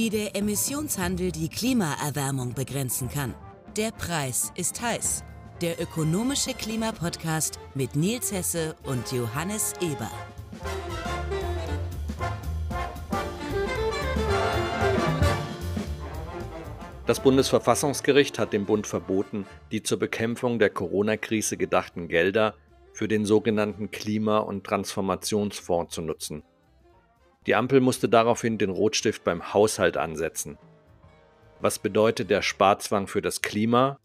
wie der Emissionshandel die Klimaerwärmung begrenzen kann. Der Preis ist heiß. Der ökonomische Klimapodcast mit Nils Hesse und Johannes Eber. Das Bundesverfassungsgericht hat dem Bund verboten, die zur Bekämpfung der Corona-Krise gedachten Gelder für den sogenannten Klima- und Transformationsfonds zu nutzen. Die Ampel musste daraufhin den Rotstift beim Haushalt ansetzen. Was bedeutet der Sparzwang für das Klima?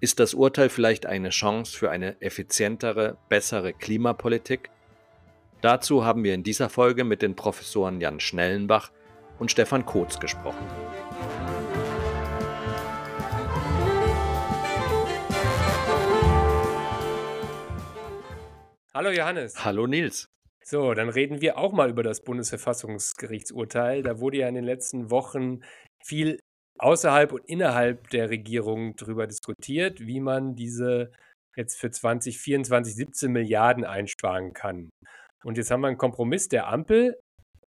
Ist das Urteil vielleicht eine Chance für eine effizientere, bessere Klimapolitik? Dazu haben wir in dieser Folge mit den Professoren Jan Schnellenbach und Stefan Kotz gesprochen. Hallo Johannes. Hallo Nils. So, dann reden wir auch mal über das Bundesverfassungsgerichtsurteil. Da wurde ja in den letzten Wochen viel außerhalb und innerhalb der Regierung darüber diskutiert, wie man diese jetzt für 2024 17 Milliarden einsparen kann. Und jetzt haben wir einen Kompromiss der Ampel.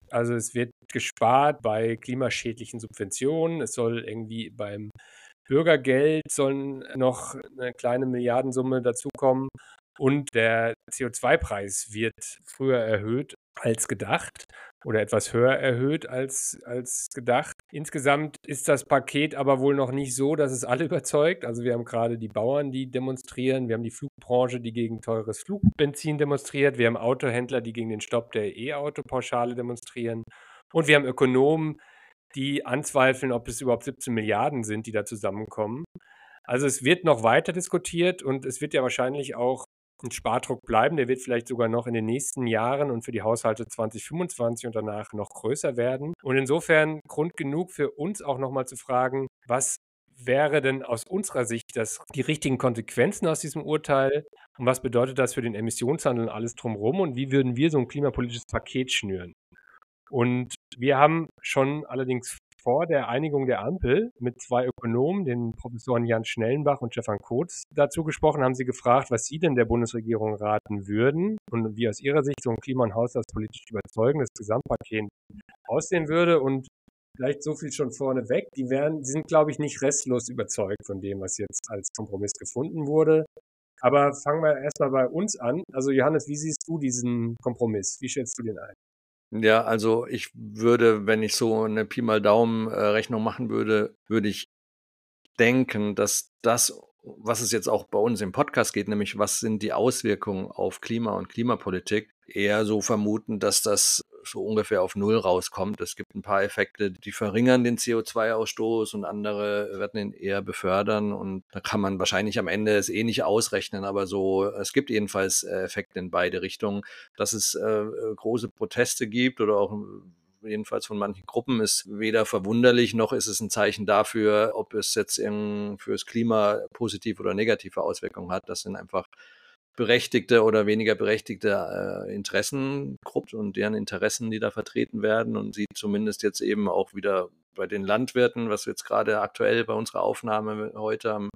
Also es wird gespart bei klimaschädlichen Subventionen. Es soll irgendwie beim Bürgergeld sollen noch eine kleine Milliardensumme dazukommen. Und der CO2-Preis wird früher erhöht als gedacht oder etwas höher erhöht als, als gedacht. Insgesamt ist das Paket aber wohl noch nicht so, dass es alle überzeugt. Also wir haben gerade die Bauern, die demonstrieren, wir haben die Flugbranche, die gegen teures Flugbenzin demonstriert, wir haben Autohändler, die gegen den Stopp der E-Auto-Pauschale demonstrieren und wir haben Ökonomen, die anzweifeln, ob es überhaupt 17 Milliarden sind, die da zusammenkommen. Also es wird noch weiter diskutiert und es wird ja wahrscheinlich auch ein Spardruck bleiben. Der wird vielleicht sogar noch in den nächsten Jahren und für die Haushalte 2025 und danach noch größer werden. Und insofern Grund genug für uns auch nochmal zu fragen, was wäre denn aus unserer Sicht das, die richtigen Konsequenzen aus diesem Urteil und was bedeutet das für den Emissionshandel und alles drumherum und wie würden wir so ein klimapolitisches Paket schnüren? Und wir haben schon allerdings vor der Einigung der Ampel mit zwei Ökonomen, den Professoren Jan Schnellenbach und Stefan Kotz, dazu gesprochen, haben sie gefragt, was sie denn der Bundesregierung raten würden und wie aus ihrer Sicht so ein Klima- und Haushaltspolitisch überzeugendes Gesamtpaket aussehen würde. Und vielleicht so viel schon vorneweg, die wären, die sind, glaube ich, nicht restlos überzeugt von dem, was jetzt als Kompromiss gefunden wurde. Aber fangen wir erstmal bei uns an. Also Johannes, wie siehst du diesen Kompromiss? Wie schätzt du den ein? Ja, also ich würde, wenn ich so eine Pi mal Daumen äh, machen würde, würde ich denken, dass das, was es jetzt auch bei uns im Podcast geht, nämlich was sind die Auswirkungen auf Klima und Klimapolitik, eher so vermuten, dass das so ungefähr auf Null rauskommt. Es gibt ein paar Effekte, die verringern den CO2-Ausstoß und andere werden ihn eher befördern. Und da kann man wahrscheinlich am Ende es eh nicht ausrechnen, aber so, es gibt jedenfalls äh, Effekte in beide Richtungen. Dass es äh, große Proteste gibt oder auch jedenfalls von manchen Gruppen, ist weder verwunderlich noch ist es ein Zeichen dafür, ob es jetzt fürs Klima positive oder negative Auswirkungen hat. Das sind einfach berechtigte oder weniger berechtigte äh, Interessengruppen und deren Interessen, die da vertreten werden und sie zumindest jetzt eben auch wieder bei den Landwirten, was jetzt gerade aktuell bei unserer Aufnahme heute am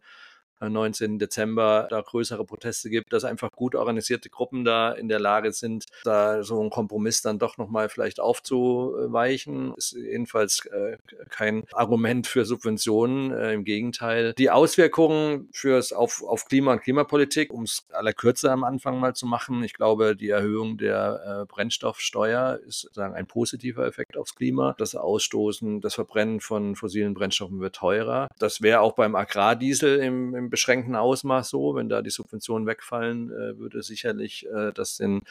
19. Dezember da größere Proteste gibt, dass einfach gut organisierte Gruppen da in der Lage sind, da so einen Kompromiss dann doch nochmal vielleicht aufzuweichen. Ist jedenfalls äh, kein Argument für Subventionen, äh, im Gegenteil. Die Auswirkungen fürs auf, auf Klima und Klimapolitik, um es aller Kürze am Anfang mal zu machen, ich glaube, die Erhöhung der äh, Brennstoffsteuer ist sozusagen ein positiver Effekt aufs Klima. Das Ausstoßen, das Verbrennen von fossilen Brennstoffen wird teurer. Das wäre auch beim Agrardiesel im, im beschränkten Ausmaß so. Wenn da die Subventionen wegfallen, äh, würde sicherlich äh, das den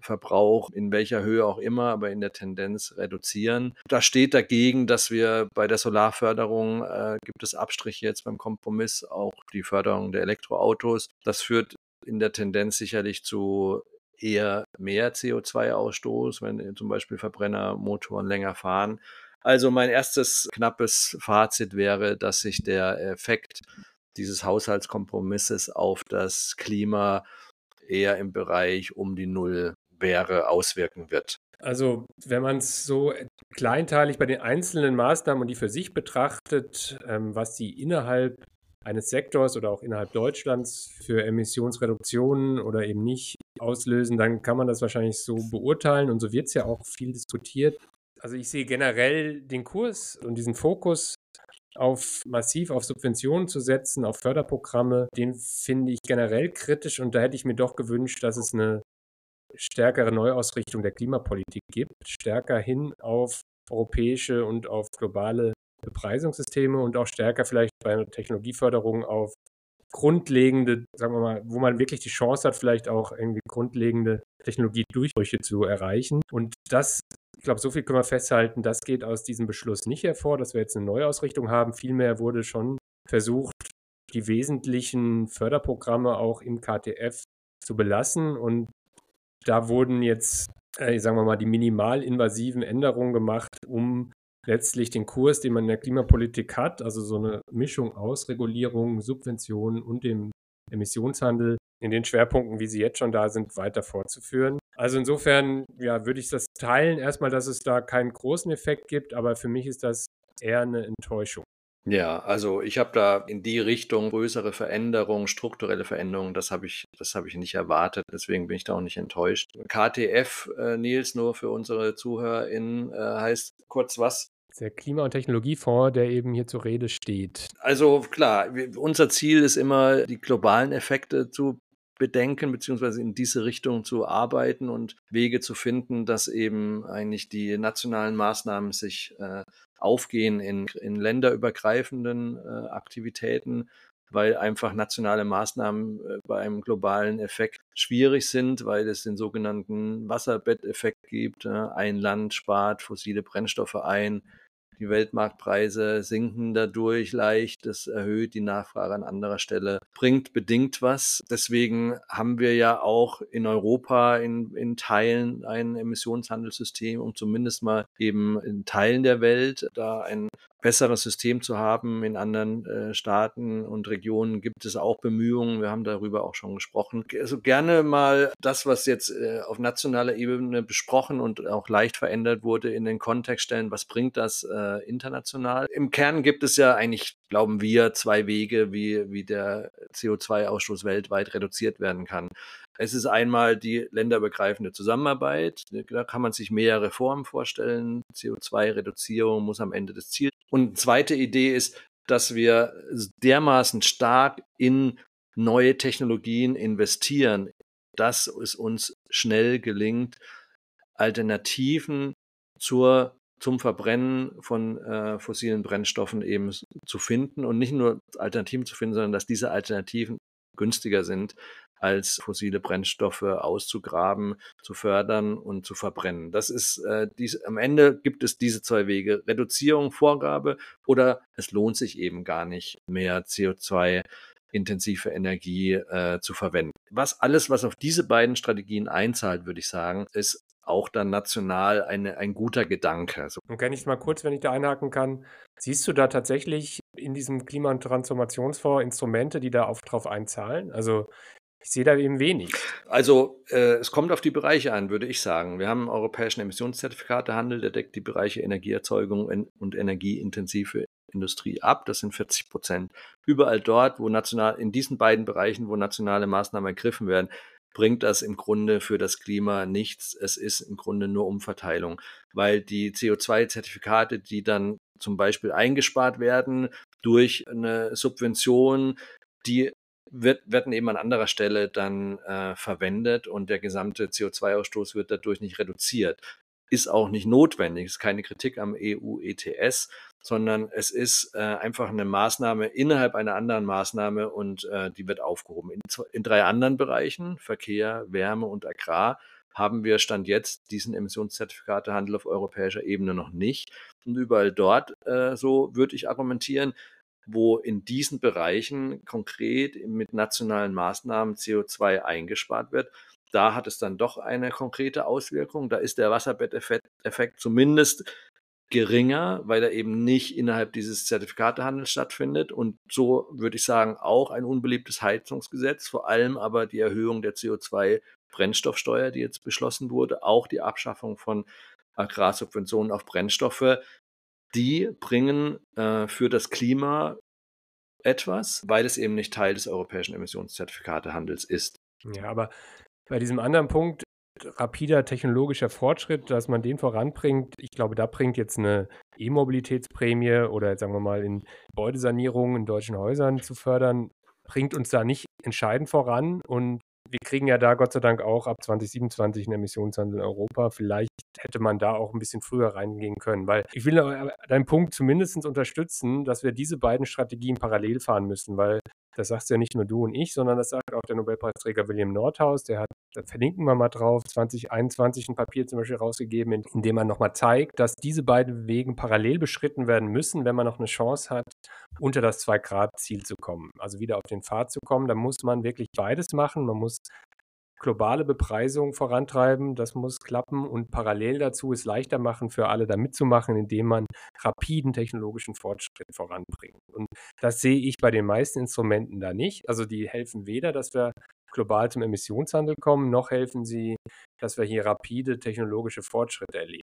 Verbrauch in welcher Höhe auch immer, aber in der Tendenz reduzieren. Da steht dagegen, dass wir bei der Solarförderung äh, gibt es Abstriche jetzt beim Kompromiss, auch die Förderung der Elektroautos. Das führt in der Tendenz sicherlich zu eher mehr CO2-Ausstoß, wenn zum Beispiel Verbrennermotoren länger fahren. Also mein erstes knappes Fazit wäre, dass sich der Effekt dieses Haushaltskompromisses auf das Klima eher im Bereich um die Null wäre, auswirken wird. Also wenn man es so kleinteilig bei den einzelnen Maßnahmen und die für sich betrachtet, ähm, was die innerhalb eines Sektors oder auch innerhalb Deutschlands für Emissionsreduktionen oder eben nicht auslösen, dann kann man das wahrscheinlich so beurteilen und so wird es ja auch viel diskutiert. Also ich sehe generell den Kurs und diesen Fokus auf massiv auf Subventionen zu setzen, auf Förderprogramme, den finde ich generell kritisch und da hätte ich mir doch gewünscht, dass es eine stärkere Neuausrichtung der Klimapolitik gibt, stärker hin auf europäische und auf globale Bepreisungssysteme und auch stärker vielleicht bei der Technologieförderung auf grundlegende, sagen wir mal, wo man wirklich die Chance hat, vielleicht auch irgendwie grundlegende Technologiedurchbrüche zu erreichen. Und das, ich glaube, so viel können wir festhalten, das geht aus diesem Beschluss nicht hervor, dass wir jetzt eine Neuausrichtung haben. Vielmehr wurde schon versucht, die wesentlichen Förderprogramme auch im KTF zu belassen. Und da wurden jetzt, äh, sagen wir mal, die minimalinvasiven Änderungen gemacht, um letztlich den Kurs, den man in der Klimapolitik hat, also so eine Mischung aus Regulierung, Subventionen und dem Emissionshandel in den Schwerpunkten, wie sie jetzt schon da sind, weiter fortzuführen. Also insofern, ja, würde ich das teilen. Erstmal, dass es da keinen großen Effekt gibt, aber für mich ist das eher eine Enttäuschung. Ja, also ich habe da in die Richtung größere Veränderungen, strukturelle Veränderungen, das habe ich, das habe ich nicht erwartet. Deswegen bin ich da auch nicht enttäuscht. KTF, äh, Nils, nur für unsere ZuhörerInnen, äh, heißt kurz was? Der Klima- und Technologiefonds, der eben hier zur Rede steht. Also klar, unser Ziel ist immer, die globalen Effekte zu bedenken, beziehungsweise in diese Richtung zu arbeiten und Wege zu finden, dass eben eigentlich die nationalen Maßnahmen sich äh, aufgehen in, in länderübergreifenden äh, Aktivitäten, weil einfach nationale Maßnahmen äh, bei einem globalen Effekt schwierig sind, weil es den sogenannten Wasserbetteffekt gibt. Ein Land spart fossile Brennstoffe ein, die Weltmarktpreise sinken dadurch leicht. Das erhöht die Nachfrage an anderer Stelle, bringt bedingt was. Deswegen haben wir ja auch in Europa in, in Teilen ein Emissionshandelssystem, um zumindest mal eben in Teilen der Welt da ein besseres System zu haben. In anderen äh, Staaten und Regionen gibt es auch Bemühungen. Wir haben darüber auch schon gesprochen. Also gerne mal das, was jetzt äh, auf nationaler Ebene besprochen und auch leicht verändert wurde, in den Kontext stellen. Was bringt das äh, international? Im Kern gibt es ja eigentlich, glauben wir, zwei Wege, wie, wie der CO2-Ausstoß weltweit reduziert werden kann. Es ist einmal die länderübergreifende Zusammenarbeit. Da kann man sich mehrere Formen vorstellen. CO2-Reduzierung muss am Ende das Ziel. Und eine zweite Idee ist, dass wir dermaßen stark in neue Technologien investieren, dass es uns schnell gelingt, Alternativen zur, zum Verbrennen von äh, fossilen Brennstoffen eben zu finden und nicht nur Alternativen zu finden, sondern dass diese Alternativen günstiger sind als fossile Brennstoffe auszugraben, zu fördern und zu verbrennen. Das ist äh, dies, am Ende gibt es diese zwei Wege: Reduzierung, Vorgabe oder es lohnt sich eben gar nicht mehr CO2 intensive Energie äh, zu verwenden. Was alles, was auf diese beiden Strategien einzahlt, würde ich sagen, ist auch dann national eine, ein guter Gedanke. Also und kann ich mal kurz, wenn ich da einhaken kann, siehst du da tatsächlich in diesem Klima- und Transformationsfonds Instrumente, die da auf, drauf einzahlen? Also ich sehe da eben wenig. Also äh, es kommt auf die Bereiche an, würde ich sagen. Wir haben einen europäischen Emissionszertifikatehandel, der deckt die Bereiche Energieerzeugung und energieintensive Industrie ab. Das sind 40 Prozent. Überall dort, wo national, in diesen beiden Bereichen, wo nationale Maßnahmen ergriffen werden, bringt das im Grunde für das Klima nichts. Es ist im Grunde nur Umverteilung, weil die CO2-Zertifikate, die dann zum Beispiel eingespart werden durch eine Subvention, die wird, werden eben an anderer Stelle dann äh, verwendet und der gesamte CO2-Ausstoß wird dadurch nicht reduziert. Ist auch nicht notwendig, ist keine Kritik am EU-ETS, sondern es ist äh, einfach eine Maßnahme innerhalb einer anderen Maßnahme und äh, die wird aufgehoben. In, in drei anderen Bereichen, Verkehr, Wärme und Agrar, haben wir Stand jetzt diesen Emissionszertifikatehandel auf europäischer Ebene noch nicht. Und überall dort, äh, so würde ich argumentieren, wo in diesen Bereichen konkret mit nationalen Maßnahmen CO2 eingespart wird. Da hat es dann doch eine konkrete Auswirkung. Da ist der Wasserbetteffekt zumindest geringer, weil er eben nicht innerhalb dieses Zertifikatehandels stattfindet. Und so würde ich sagen, auch ein unbeliebtes Heizungsgesetz, vor allem aber die Erhöhung der CO2-Brennstoffsteuer, die jetzt beschlossen wurde, auch die Abschaffung von Agrarsubventionen auf Brennstoffe, die bringen äh, für das Klima etwas, weil es eben nicht Teil des europäischen Emissionszertifikatehandels ist. Ja, aber bei diesem anderen Punkt rapider technologischer Fortschritt, dass man den voranbringt. Ich glaube, da bringt jetzt eine E-Mobilitätsprämie oder sagen wir mal in Gebäudesanierungen in deutschen Häusern zu fördern, bringt uns da nicht entscheidend voran. Und wir kriegen ja da Gott sei Dank auch ab 2027 einen Emissionshandel in Europa. Vielleicht hätte man da auch ein bisschen früher reingehen können, weil ich will deinen Punkt zumindest unterstützen, dass wir diese beiden Strategien parallel fahren müssen, weil das sagst ja nicht nur du und ich, sondern das sagt auch der Nobelpreisträger William Nordhaus. Der hat, da verlinken wir mal drauf, 2021 ein Papier zum Beispiel rausgegeben, in, in dem man nochmal zeigt, dass diese beiden Wege parallel beschritten werden müssen, wenn man noch eine Chance hat, unter das 2-Grad-Ziel zu kommen. Also wieder auf den Pfad zu kommen. Da muss man wirklich beides machen. Man muss globale Bepreisung vorantreiben, das muss klappen und parallel dazu es leichter machen für alle da mitzumachen, indem man rapiden technologischen Fortschritt voranbringt. Und das sehe ich bei den meisten Instrumenten da nicht. Also die helfen weder, dass wir global zum Emissionshandel kommen, noch helfen sie, dass wir hier rapide technologische Fortschritte erleben.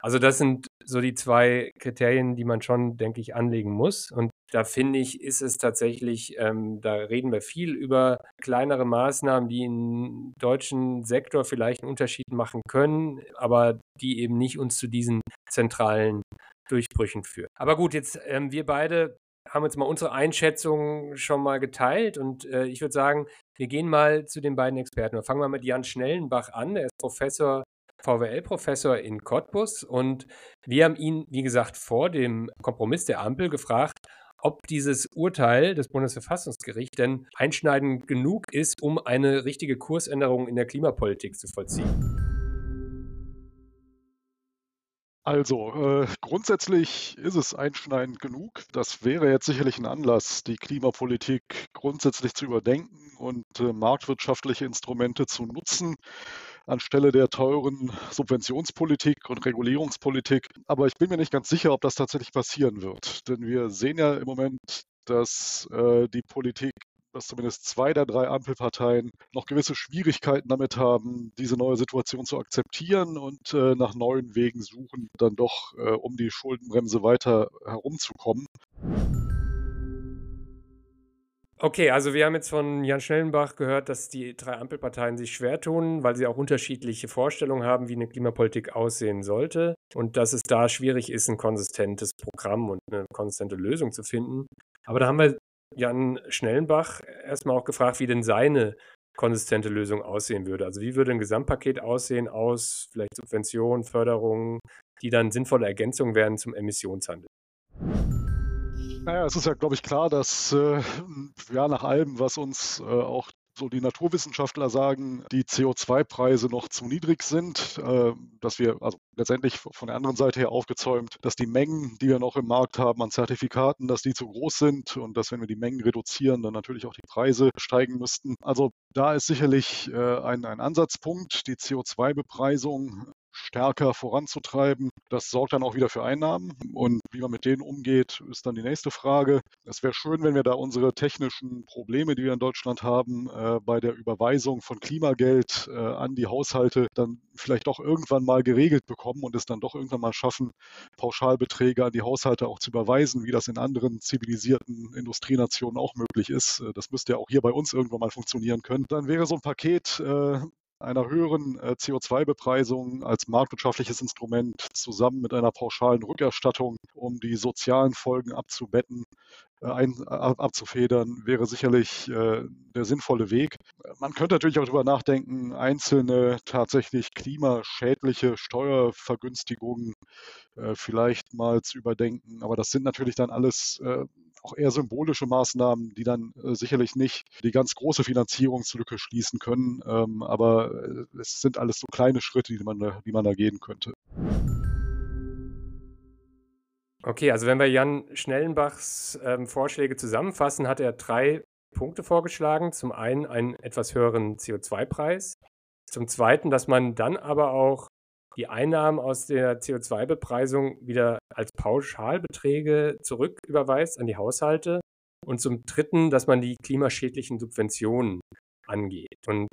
Also das sind so die zwei Kriterien, die man schon, denke ich, anlegen muss. Und da finde ich, ist es tatsächlich, ähm, da reden wir viel über kleinere Maßnahmen, die im deutschen Sektor vielleicht einen Unterschied machen können, aber die eben nicht uns zu diesen zentralen Durchbrüchen führen. Aber gut, jetzt ähm, wir beide haben jetzt mal unsere Einschätzung schon mal geteilt und äh, ich würde sagen, wir gehen mal zu den beiden Experten. Wir fangen mal mit Jan Schnellenbach an. Er ist Professor VWL-Professor in Cottbus und wir haben ihn, wie gesagt, vor dem Kompromiss der Ampel gefragt, ob dieses Urteil des Bundesverfassungsgerichts denn einschneidend genug ist, um eine richtige Kursänderung in der Klimapolitik zu vollziehen. Also, äh, grundsätzlich ist es einschneidend genug. Das wäre jetzt sicherlich ein Anlass, die Klimapolitik grundsätzlich zu überdenken und äh, marktwirtschaftliche Instrumente zu nutzen anstelle der teuren Subventionspolitik und Regulierungspolitik. Aber ich bin mir nicht ganz sicher, ob das tatsächlich passieren wird. Denn wir sehen ja im Moment, dass äh, die Politik dass zumindest zwei der drei Ampelparteien noch gewisse Schwierigkeiten damit haben, diese neue Situation zu akzeptieren und äh, nach neuen Wegen suchen, dann doch äh, um die Schuldenbremse weiter herumzukommen. Okay, also wir haben jetzt von Jan Schnellenbach gehört, dass die drei Ampelparteien sich schwer tun, weil sie auch unterschiedliche Vorstellungen haben, wie eine Klimapolitik aussehen sollte und dass es da schwierig ist, ein konsistentes Programm und eine konsistente Lösung zu finden. Aber da haben wir Jan Schnellenbach erstmal auch gefragt, wie denn seine konsistente Lösung aussehen würde. Also wie würde ein Gesamtpaket aussehen aus vielleicht Subventionen, Förderungen, die dann sinnvolle Ergänzungen werden zum Emissionshandel? Naja, es ist ja, glaube ich, klar, dass äh, ja nach allem, was uns äh, auch so die Naturwissenschaftler sagen, die CO2-Preise noch zu niedrig sind, äh, dass wir also letztendlich von der anderen Seite her aufgezäumt, dass die Mengen, die wir noch im Markt haben an Zertifikaten, dass die zu groß sind und dass wenn wir die Mengen reduzieren, dann natürlich auch die Preise steigen müssten. Also da ist sicherlich äh, ein, ein Ansatzpunkt, die CO2-Bepreisung stärker voranzutreiben. Das sorgt dann auch wieder für Einnahmen. Und wie man mit denen umgeht, ist dann die nächste Frage. Es wäre schön, wenn wir da unsere technischen Probleme, die wir in Deutschland haben, äh, bei der Überweisung von Klimageld äh, an die Haushalte dann vielleicht doch irgendwann mal geregelt bekommen und es dann doch irgendwann mal schaffen, Pauschalbeträge an die Haushalte auch zu überweisen, wie das in anderen zivilisierten Industrienationen auch möglich ist. Äh, das müsste ja auch hier bei uns irgendwann mal funktionieren können. Dann wäre so ein Paket äh, einer höheren äh, CO2-Bepreisung als marktwirtschaftliches Instrument zusammen mit einer pauschalen Rückerstattung, um die sozialen Folgen abzubetten, äh, ein, abzufedern, wäre sicherlich äh, der sinnvolle Weg. Man könnte natürlich auch darüber nachdenken, einzelne tatsächlich klimaschädliche Steuervergünstigungen vielleicht mal zu überdenken. Aber das sind natürlich dann alles auch eher symbolische Maßnahmen, die dann äh, sicherlich nicht die ganz große Finanzierungslücke schließen können. Ähm, aber äh, es sind alles so kleine Schritte, die man da, die man da gehen könnte. Okay, also wenn wir Jan Schnellenbachs ähm, Vorschläge zusammenfassen, hat er drei Punkte vorgeschlagen. Zum einen einen etwas höheren CO2-Preis. Zum zweiten, dass man dann aber auch die Einnahmen aus der CO2-Bepreisung wieder als Pauschalbeträge zurücküberweist an die Haushalte. Und zum Dritten, dass man die klimaschädlichen Subventionen angeht. Und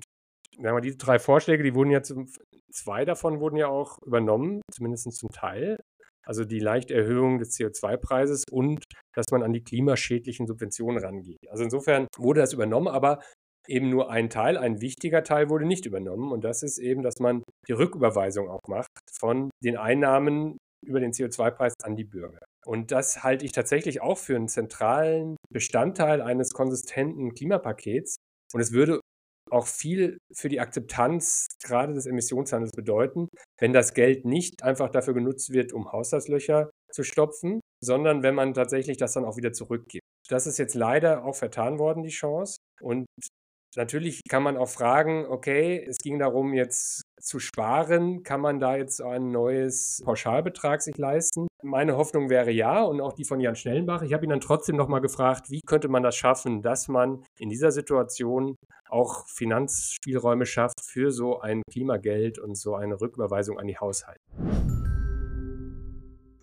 sagen wir, diese drei Vorschläge, die wurden ja zum, zwei davon wurden ja auch übernommen, zumindest zum Teil. Also die leichte Erhöhung des CO2-Preises und dass man an die klimaschädlichen Subventionen rangeht. Also insofern wurde das übernommen, aber eben nur ein Teil, ein wichtiger Teil wurde nicht übernommen. Und das ist eben, dass man die Rücküberweisung auch macht von den Einnahmen über den CO2-Preis an die Bürger. Und das halte ich tatsächlich auch für einen zentralen Bestandteil eines konsistenten Klimapakets. Und es würde auch viel für die Akzeptanz gerade des Emissionshandels bedeuten, wenn das Geld nicht einfach dafür genutzt wird, um Haushaltslöcher zu stopfen, sondern wenn man tatsächlich das dann auch wieder zurückgibt. Das ist jetzt leider auch vertan worden, die Chance. Und Natürlich kann man auch fragen, okay, es ging darum, jetzt zu sparen. Kann man da jetzt ein neues Pauschalbetrag sich leisten? Meine Hoffnung wäre ja und auch die von Jan Schnellenbach. Ich habe ihn dann trotzdem nochmal gefragt, wie könnte man das schaffen, dass man in dieser Situation auch Finanzspielräume schafft für so ein Klimageld und so eine Rücküberweisung an die Haushalte.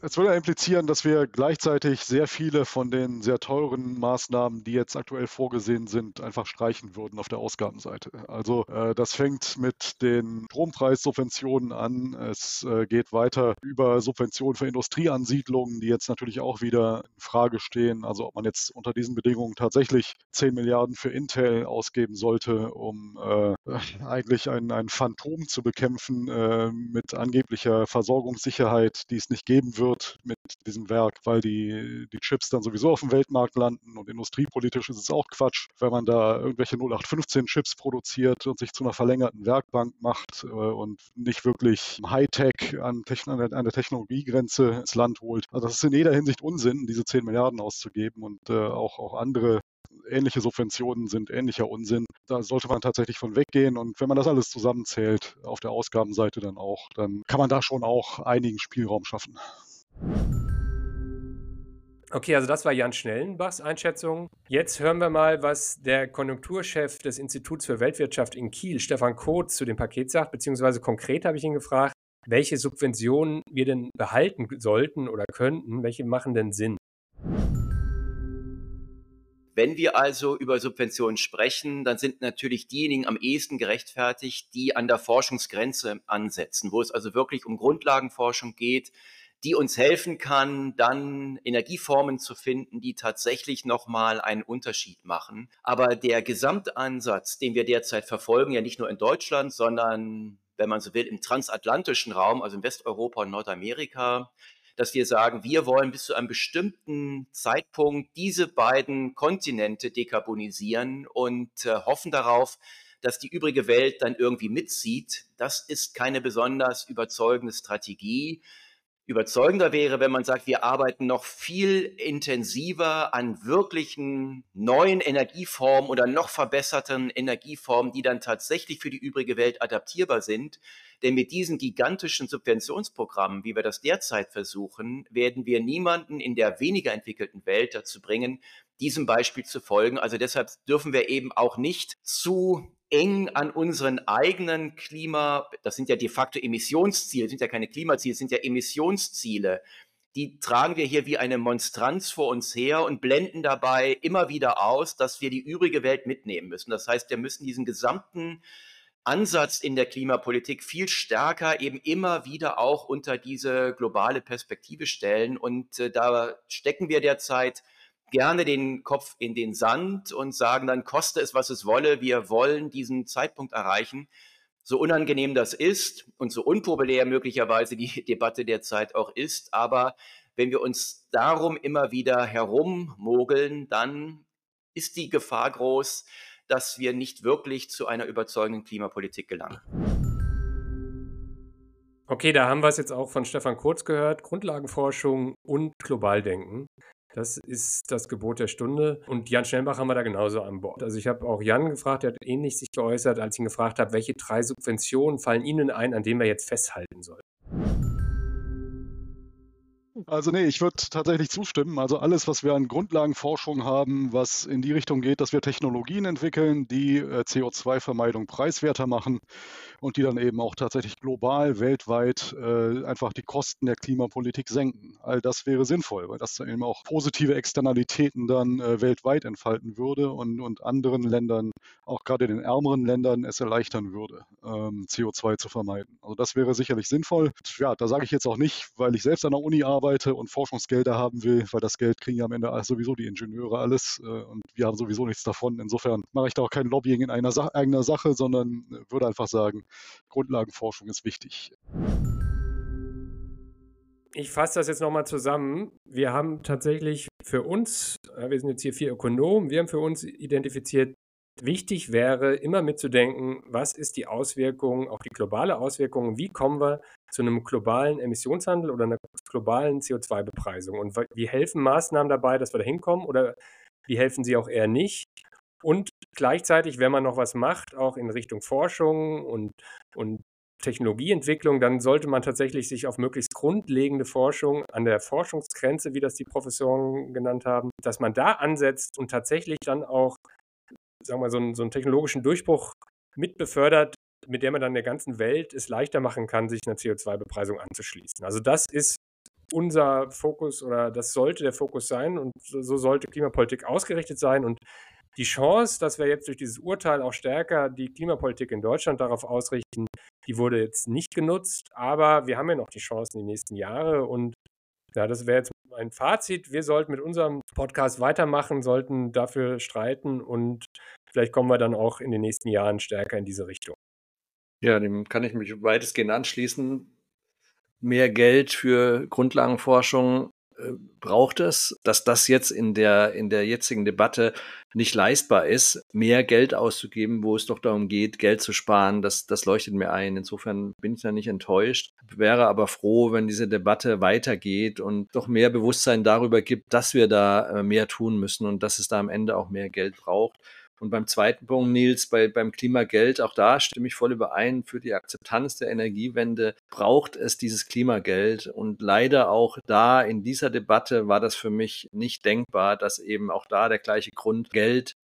Es würde implizieren, dass wir gleichzeitig sehr viele von den sehr teuren Maßnahmen, die jetzt aktuell vorgesehen sind, einfach streichen würden auf der Ausgabenseite. Also äh, das fängt mit den Strompreissubventionen an. Es äh, geht weiter über Subventionen für Industrieansiedlungen, die jetzt natürlich auch wieder in Frage stehen. Also ob man jetzt unter diesen Bedingungen tatsächlich 10 Milliarden für Intel ausgeben sollte, um äh, eigentlich ein, ein Phantom zu bekämpfen äh, mit angeblicher Versorgungssicherheit, die es nicht geben wird wird mit diesem Werk, weil die, die Chips dann sowieso auf dem Weltmarkt landen und industriepolitisch ist es auch Quatsch, wenn man da irgendwelche 0815 Chips produziert und sich zu einer verlängerten Werkbank macht äh, und nicht wirklich Hightech an, Techn an der Technologiegrenze ins Land holt. Also das ist in jeder Hinsicht Unsinn, diese 10 Milliarden auszugeben und äh, auch, auch andere ähnliche Subventionen sind ähnlicher Unsinn. Da sollte man tatsächlich von weggehen. Und wenn man das alles zusammenzählt, auf der Ausgabenseite dann auch, dann kann man da schon auch einigen Spielraum schaffen. Okay, also das war Jan Schnellenbachs Einschätzung. Jetzt hören wir mal, was der Konjunkturchef des Instituts für Weltwirtschaft in Kiel, Stefan Kotz, zu dem Paket sagt, beziehungsweise konkret habe ich ihn gefragt, welche Subventionen wir denn behalten sollten oder könnten, welche machen denn Sinn? Wenn wir also über Subventionen sprechen, dann sind natürlich diejenigen am ehesten gerechtfertigt, die an der Forschungsgrenze ansetzen, wo es also wirklich um Grundlagenforschung geht, die uns helfen kann, dann Energieformen zu finden, die tatsächlich nochmal einen Unterschied machen. Aber der Gesamtansatz, den wir derzeit verfolgen, ja nicht nur in Deutschland, sondern, wenn man so will, im transatlantischen Raum, also in Westeuropa und Nordamerika, dass wir sagen, wir wollen bis zu einem bestimmten Zeitpunkt diese beiden Kontinente dekarbonisieren und äh, hoffen darauf, dass die übrige Welt dann irgendwie mitzieht. Das ist keine besonders überzeugende Strategie überzeugender wäre, wenn man sagt, wir arbeiten noch viel intensiver an wirklichen neuen Energieformen oder noch verbesserten Energieformen, die dann tatsächlich für die übrige Welt adaptierbar sind. Denn mit diesen gigantischen Subventionsprogrammen, wie wir das derzeit versuchen, werden wir niemanden in der weniger entwickelten Welt dazu bringen, diesem Beispiel zu folgen. Also deshalb dürfen wir eben auch nicht zu eng an unseren eigenen Klima, das sind ja de facto Emissionsziele, sind ja keine Klimaziele, sind ja Emissionsziele. Die tragen wir hier wie eine Monstranz vor uns her und blenden dabei immer wieder aus, dass wir die übrige Welt mitnehmen müssen. Das heißt, wir müssen diesen gesamten Ansatz in der Klimapolitik viel stärker eben immer wieder auch unter diese globale Perspektive stellen. Und äh, da stecken wir derzeit gerne den Kopf in den Sand und sagen dann, koste es, was es wolle, wir wollen diesen Zeitpunkt erreichen. So unangenehm das ist und so unpopulär möglicherweise die Debatte derzeit auch ist, aber wenn wir uns darum immer wieder herummogeln, dann ist die Gefahr groß, dass wir nicht wirklich zu einer überzeugenden Klimapolitik gelangen. Okay, da haben wir es jetzt auch von Stefan Kurz gehört. Grundlagenforschung und Globaldenken. Das ist das Gebot der Stunde. Und Jan Schnellbach haben wir da genauso an Bord. Also ich habe auch Jan gefragt, der hat ähnlich sich geäußert, als ich ihn gefragt habe, welche drei Subventionen fallen Ihnen ein, an denen wir jetzt festhalten sollen. Also nee, ich würde tatsächlich zustimmen. Also alles, was wir an Grundlagenforschung haben, was in die Richtung geht, dass wir Technologien entwickeln, die äh, CO2-Vermeidung preiswerter machen und die dann eben auch tatsächlich global, weltweit äh, einfach die Kosten der Klimapolitik senken. All das wäre sinnvoll, weil das dann eben auch positive Externalitäten dann äh, weltweit entfalten würde und, und anderen Ländern, auch gerade den ärmeren Ländern, es erleichtern würde, ähm, CO2 zu vermeiden. Also das wäre sicherlich sinnvoll. Ja, da sage ich jetzt auch nicht, weil ich selbst an der Uni arbeite, arbeite und Forschungsgelder haben will, weil das Geld kriegen ja am Ende sowieso die Ingenieure alles äh, und wir haben sowieso nichts davon. Insofern mache ich da auch kein Lobbying in einer Sa eigener Sache, sondern äh, würde einfach sagen, Grundlagenforschung ist wichtig. Ich fasse das jetzt nochmal zusammen. Wir haben tatsächlich für uns, wir sind jetzt hier vier Ökonomen, wir haben für uns identifiziert, wichtig wäre, immer mitzudenken, was ist die Auswirkung, auch die globale Auswirkung, wie kommen wir zu einem globalen Emissionshandel oder einer globalen CO2-Bepreisung und wie helfen Maßnahmen dabei, dass wir da hinkommen oder wie helfen sie auch eher nicht? Und gleichzeitig, wenn man noch was macht, auch in Richtung Forschung und, und Technologieentwicklung, dann sollte man tatsächlich sich auf möglichst grundlegende Forschung an der Forschungsgrenze, wie das die Professoren genannt haben, dass man da ansetzt und tatsächlich dann auch, sagen wir, so einen, so einen technologischen Durchbruch mit befördert, mit der man dann der ganzen Welt es leichter machen kann, sich einer CO2-Bepreisung anzuschließen. Also das ist unser Fokus oder das sollte der Fokus sein und so sollte Klimapolitik ausgerichtet sein und die Chance, dass wir jetzt durch dieses Urteil auch stärker die Klimapolitik in Deutschland darauf ausrichten, die wurde jetzt nicht genutzt, aber wir haben ja noch die Chance in die nächsten Jahre und ja, das wäre jetzt ein Fazit. Wir sollten mit unserem Podcast weitermachen, sollten dafür streiten und vielleicht kommen wir dann auch in den nächsten Jahren stärker in diese Richtung. Ja, dem kann ich mich weitestgehend anschließen. Mehr Geld für Grundlagenforschung braucht es, dass das jetzt in der, in der jetzigen Debatte nicht leistbar ist, mehr Geld auszugeben, wo es doch darum geht, Geld zu sparen, das, das leuchtet mir ein. Insofern bin ich da nicht enttäuscht, wäre aber froh, wenn diese Debatte weitergeht und doch mehr Bewusstsein darüber gibt, dass wir da äh, mehr tun müssen und dass es da am Ende auch mehr Geld braucht. Und beim zweiten Punkt, Nils, bei, beim Klimageld, auch da stimme ich voll überein. Für die Akzeptanz der Energiewende braucht es dieses Klimageld. Und leider auch da in dieser Debatte war das für mich nicht denkbar, dass eben auch da der gleiche Grund Geld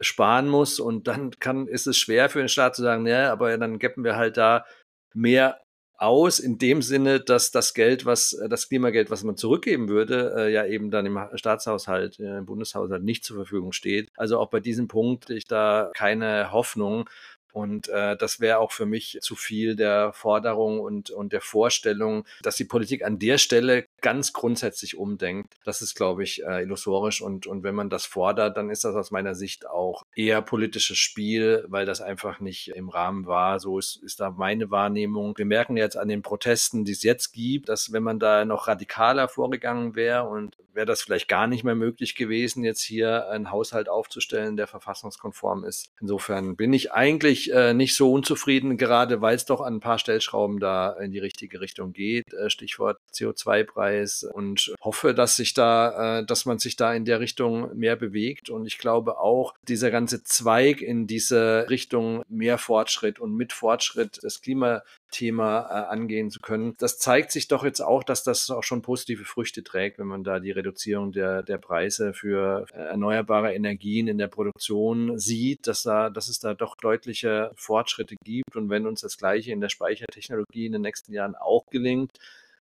sparen muss. Und dann kann, ist es schwer für den Staat zu sagen, ja, aber dann geben wir halt da mehr aus, in dem Sinne, dass das Geld, was äh, das Klimageld, was man zurückgeben würde, äh, ja eben dann im Staatshaushalt, äh, im Bundeshaushalt nicht zur Verfügung steht. Also auch bei diesem Punkt ich da keine Hoffnung. Und äh, das wäre auch für mich zu viel der Forderung und, und der Vorstellung, dass die Politik an der Stelle ganz grundsätzlich umdenkt. Das ist, glaube ich, äh, illusorisch. Und, und wenn man das fordert, dann ist das aus meiner Sicht auch eher politisches Spiel, weil das einfach nicht im Rahmen war. So ist, ist da meine Wahrnehmung. Wir merken jetzt an den Protesten, die es jetzt gibt, dass wenn man da noch radikaler vorgegangen wäre und wäre das vielleicht gar nicht mehr möglich gewesen, jetzt hier einen Haushalt aufzustellen, der verfassungskonform ist. Insofern bin ich eigentlich äh, nicht so unzufrieden, gerade weil es doch an ein paar Stellschrauben da in die richtige Richtung geht. Äh, Stichwort CO2-Preis und hoffe, dass sich da, äh, dass man sich da in der Richtung mehr bewegt. Und ich glaube auch, dieser ganze Zweig in diese Richtung mehr Fortschritt und mit Fortschritt des Klima Thema äh, angehen zu können. Das zeigt sich doch jetzt auch, dass das auch schon positive Früchte trägt, wenn man da die Reduzierung der, der Preise für äh, erneuerbare Energien in der Produktion sieht, dass, da, dass es da doch deutliche Fortschritte gibt. Und wenn uns das Gleiche in der Speichertechnologie in den nächsten Jahren auch gelingt,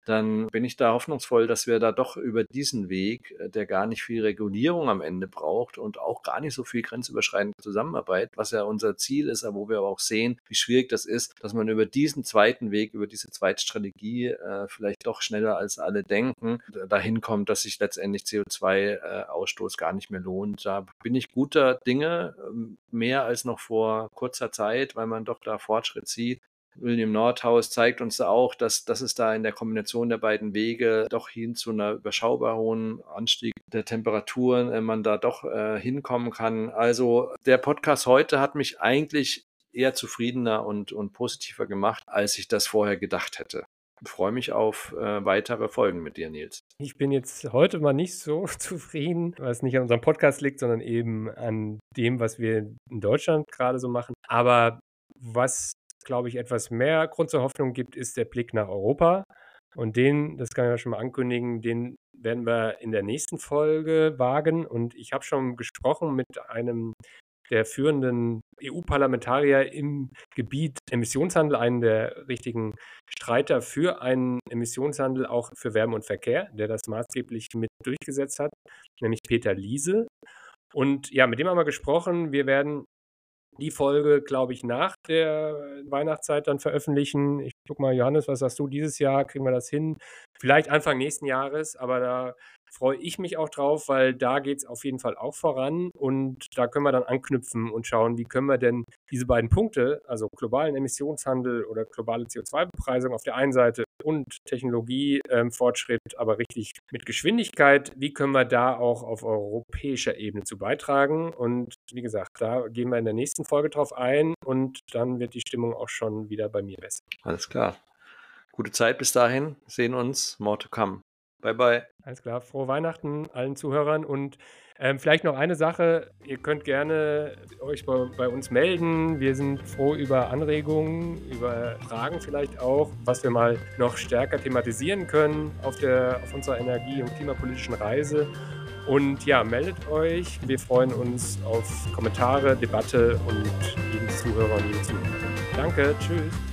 dann bin ich da hoffnungsvoll, dass wir da doch über diesen Weg, äh, der gar nicht viel Regulierung am Ende braucht und auch gar nicht so viel grenzüberschreitende Zusammenarbeit, was ja unser Ziel ist, aber wo wir aber auch sehen, wie schwierig das ist, dass man über diesen zweiten Weg, über diese zweite Strategie äh, vielleicht doch schneller als alle denken, dahin kommt, dass sich letztendlich CO2-Ausstoß äh, gar nicht mehr lohnt. Da bin ich guter Dinge, ähm, mehr als noch vor kurzer Zeit, weil man doch da Fortschritt sieht. William Nordhaus zeigt uns auch, dass, dass es da in der Kombination der beiden Wege doch hin zu einer überschaubar hohen Anstieg der Temperaturen äh, man da doch äh, hinkommen kann. Also der Podcast heute hat mich eigentlich eher zufriedener und, und positiver gemacht, als ich das vorher gedacht hätte. Ich freue mich auf äh, weitere Folgen mit dir, Nils. Ich bin jetzt heute mal nicht so zufrieden, was nicht an unserem Podcast liegt, sondern eben an dem, was wir in Deutschland gerade so machen. Aber was glaube ich, etwas mehr Grund zur Hoffnung gibt, ist der Blick nach Europa. Und den, das kann ich ja schon mal ankündigen, den werden wir in der nächsten Folge wagen. Und ich habe schon gesprochen mit einem der führenden EU-Parlamentarier im Gebiet Emissionshandel, einen der richtigen Streiter für einen Emissionshandel auch für Wärme und Verkehr, der das maßgeblich mit durchgesetzt hat, nämlich Peter Liese. Und ja, mit dem haben wir gesprochen. Wir werden die Folge, glaube ich, nach der Weihnachtszeit dann veröffentlichen. Ich guck mal, Johannes, was sagst du dieses Jahr? Kriegen wir das hin? Vielleicht Anfang nächsten Jahres, aber da freue ich mich auch drauf, weil da geht es auf jeden Fall auch voran und da können wir dann anknüpfen und schauen, wie können wir denn diese beiden Punkte, also globalen Emissionshandel oder globale CO2-Bepreisung auf der einen Seite und Technologiefortschritt, ähm, aber richtig mit Geschwindigkeit, wie können wir da auch auf europäischer Ebene zu beitragen? Und wie gesagt, da gehen wir in der nächsten Folge drauf ein und dann wird die Stimmung auch schon wieder bei mir besser. Alles klar. Gute Zeit bis dahin. Sehen uns. More to come. Bye, bye. Alles klar. Frohe Weihnachten allen Zuhörern und ähm, vielleicht noch eine Sache. Ihr könnt gerne euch bei, bei, uns melden. Wir sind froh über Anregungen, über Fragen vielleicht auch, was wir mal noch stärker thematisieren können auf, der, auf unserer energie- und klimapolitischen Reise. Und ja, meldet euch. Wir freuen uns auf Kommentare, Debatte und jeden Zuhörer und jeden Zuhörer. Danke. Tschüss.